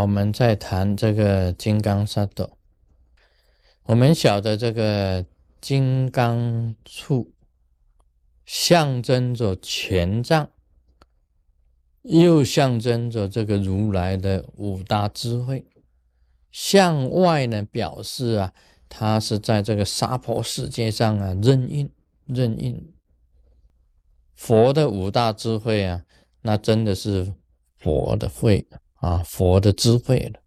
我们再谈这个金刚萨埵。我们晓得这个金刚杵象征着权杖，又象征着这个如来的五大智慧。向外呢，表示啊，他是在这个娑婆世界上啊，任运任运。佛的五大智慧啊，那真的是佛的慧啊，佛的智慧了。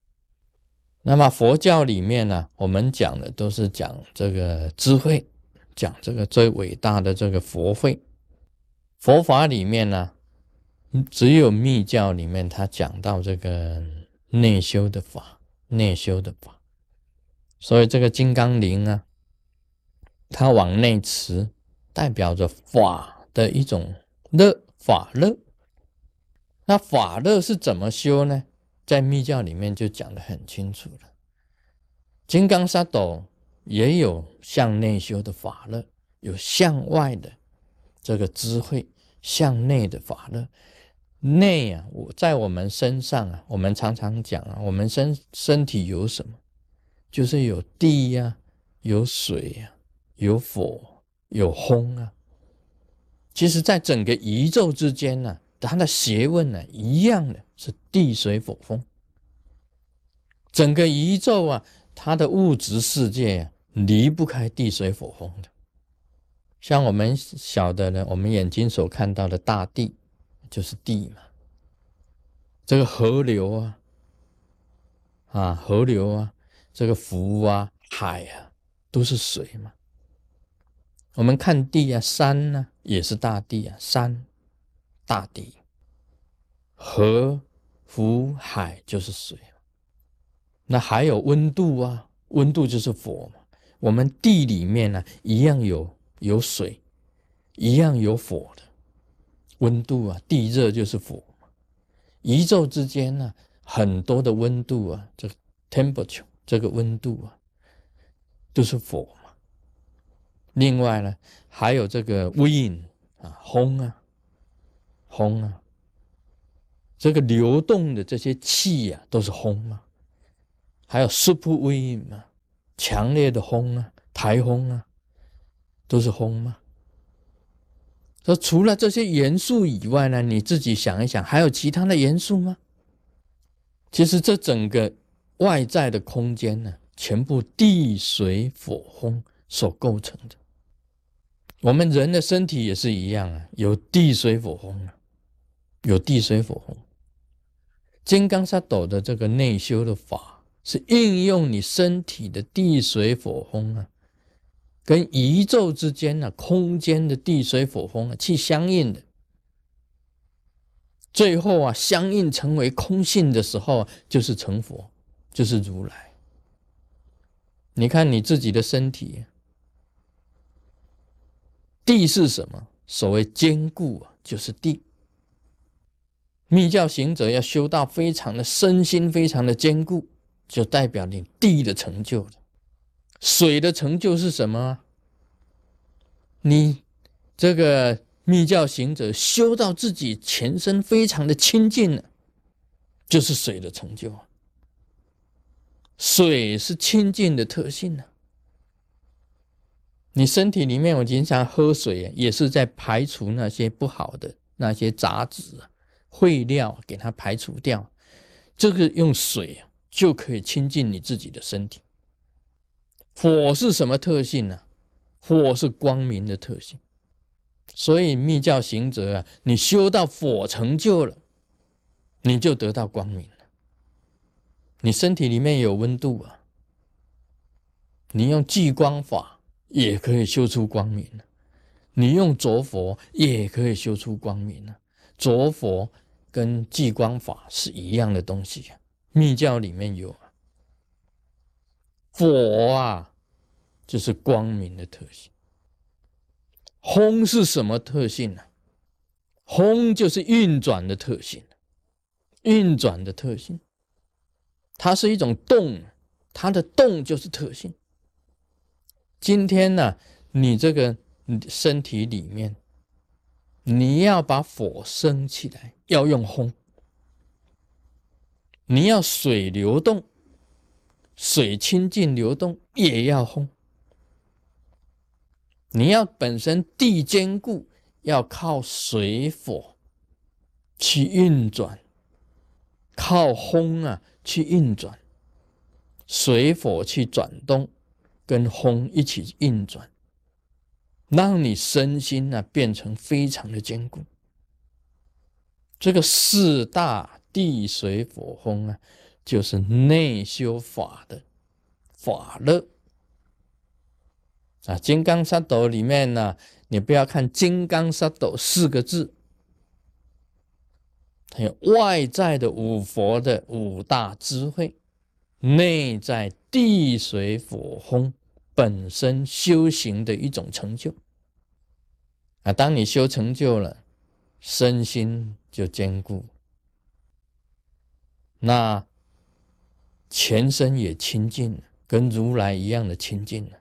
那么佛教里面呢，我们讲的都是讲这个智慧，讲这个最伟大的这个佛慧。佛法里面呢，只有密教里面他讲到这个内修的法。内修的法，所以这个金刚铃啊，它往内持，代表着法的一种乐法乐。那法乐是怎么修呢？在密教里面就讲得很清楚了。金刚萨埵也有向内修的法乐，有向外的这个智慧，向内的法乐。内啊，我在我们身上啊，我们常常讲啊，我们身身体有什么？就是有地呀，有水呀，有火，有风啊。其实，在整个宇宙之间呢，它的学问呢，一样的是地水火风。整个宇宙啊，它的物质世界啊，离不开地水火风的。像我们晓得呢，我们眼睛所看到的大地。就是地嘛，这个河流啊，啊河流啊，这个湖啊，海啊，都是水嘛。我们看地啊，山呢也是大地啊，山大地，河湖海就是水。那还有温度啊，温度就是火嘛。我们地里面呢，一样有有水，一样有火的。温度啊，地热就是火嘛。宇宙之间呢，很多的温度啊，这个 temperature 这个温度啊，都是火嘛。另外呢，还有这个 wind 啊，风啊，风啊，这个流动的这些气呀，都是风嘛。还有 super wind 嘛，强烈的风啊，台风啊，都是风嘛。说除了这些元素以外呢，你自己想一想，还有其他的元素吗？其实这整个外在的空间呢，全部地水火风所构成的。我们人的身体也是一样啊，有地水火风啊，有地水火风。金刚萨斗的这个内修的法，是应用你身体的地水火风啊。跟宇宙之间呢，空间的地水火风啊，去相应的，最后啊，相应成为空性的时候，就是成佛，就是如来。你看你自己的身体，地是什么？所谓坚固啊，就是地。密教行者要修到非常的身心非常的坚固，就代表你地的成就了。水的成就是什么？你这个密教行者修到自己全身非常的清净了，就是水的成就啊。水是清净的特性呢。你身体里面，我经常喝水，也是在排除那些不好的那些杂质啊、秽料，给它排除掉。这个用水，就可以清净你自己的身体。火是什么特性呢？火是光明的特性，所以密教行者啊，你修到火成就了，你就得到光明了。你身体里面有温度啊，你用聚光法也可以修出光明了，你用着佛也可以修出光明了。着佛跟聚光法是一样的东西啊，密教里面有。火啊，就是光明的特性。风是什么特性呢？风就是运转的特性，运转的特性，它是一种动，它的动就是特性。今天呢，你这个身体里面，你要把火升起来，要用风。你要水流动，水清净流动也要烘。你要本身地坚固，要靠水火去运转，靠烘啊去运转，水火去转动，跟烘一起运转，让你身心呢变成非常的坚固。这个四大地水火风啊，就是内修法的法乐啊。金刚萨斗里面呢，你不要看金刚萨斗四个字，它有外在的五佛的五大智慧，内在地水火风本身修行的一种成就啊。当你修成就了，身心。就坚固，那全身也清净，跟如来一样的清净了，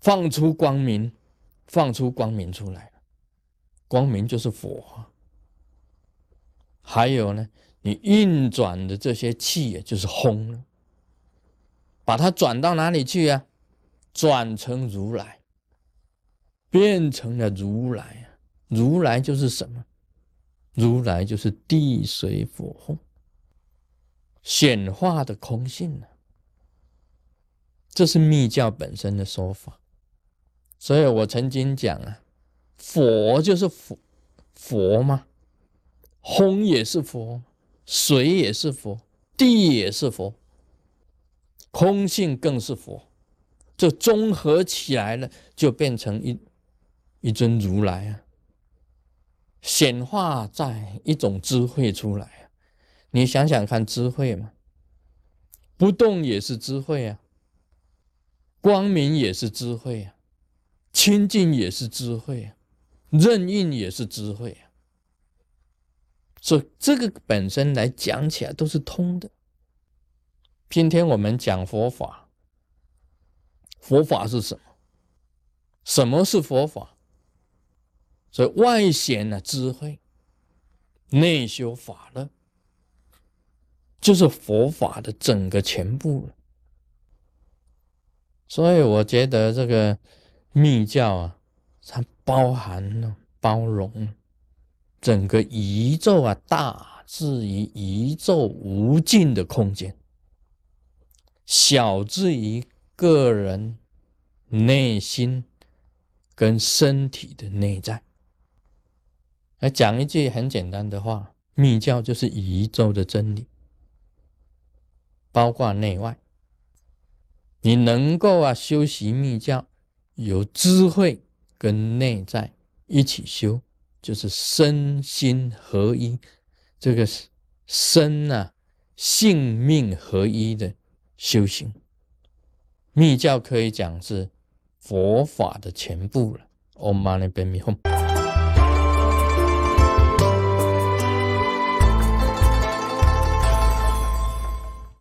放出光明，放出光明出来，光明就是佛。还有呢，你运转的这些气，也就是轰了，把它转到哪里去呀？转成如来，变成了如来啊。如来就是什么？如来就是地水火风显化的空性呢。这是密教本身的说法。所以我曾经讲啊，佛就是佛，佛吗？风也是佛，水也是佛，地也是佛，空性更是佛。这综合起来了，就变成一一尊如来啊。显化在一种智慧出来啊！你想想看，智慧嘛，不动也是智慧啊，光明也是智慧啊，清净也是智慧啊，任运也是智慧啊。所以这个本身来讲起来都是通的。今天我们讲佛法，佛法是什么？什么是佛法？所以外显的智慧，内修法乐，就是佛法的整个全部了。所以我觉得这个密教啊，它包含了包容整个宇宙啊，大至于宇宙无尽的空间，小至于个人内心跟身体的内在。来讲一句很简单的话，密教就是宇宙的真理，包括内外。你能够啊修习密教，有智慧跟内在一起修，就是身心合一，这个身啊性命合一的修行。密教可以讲是佛法的全部了。Om Mani Padme Hum。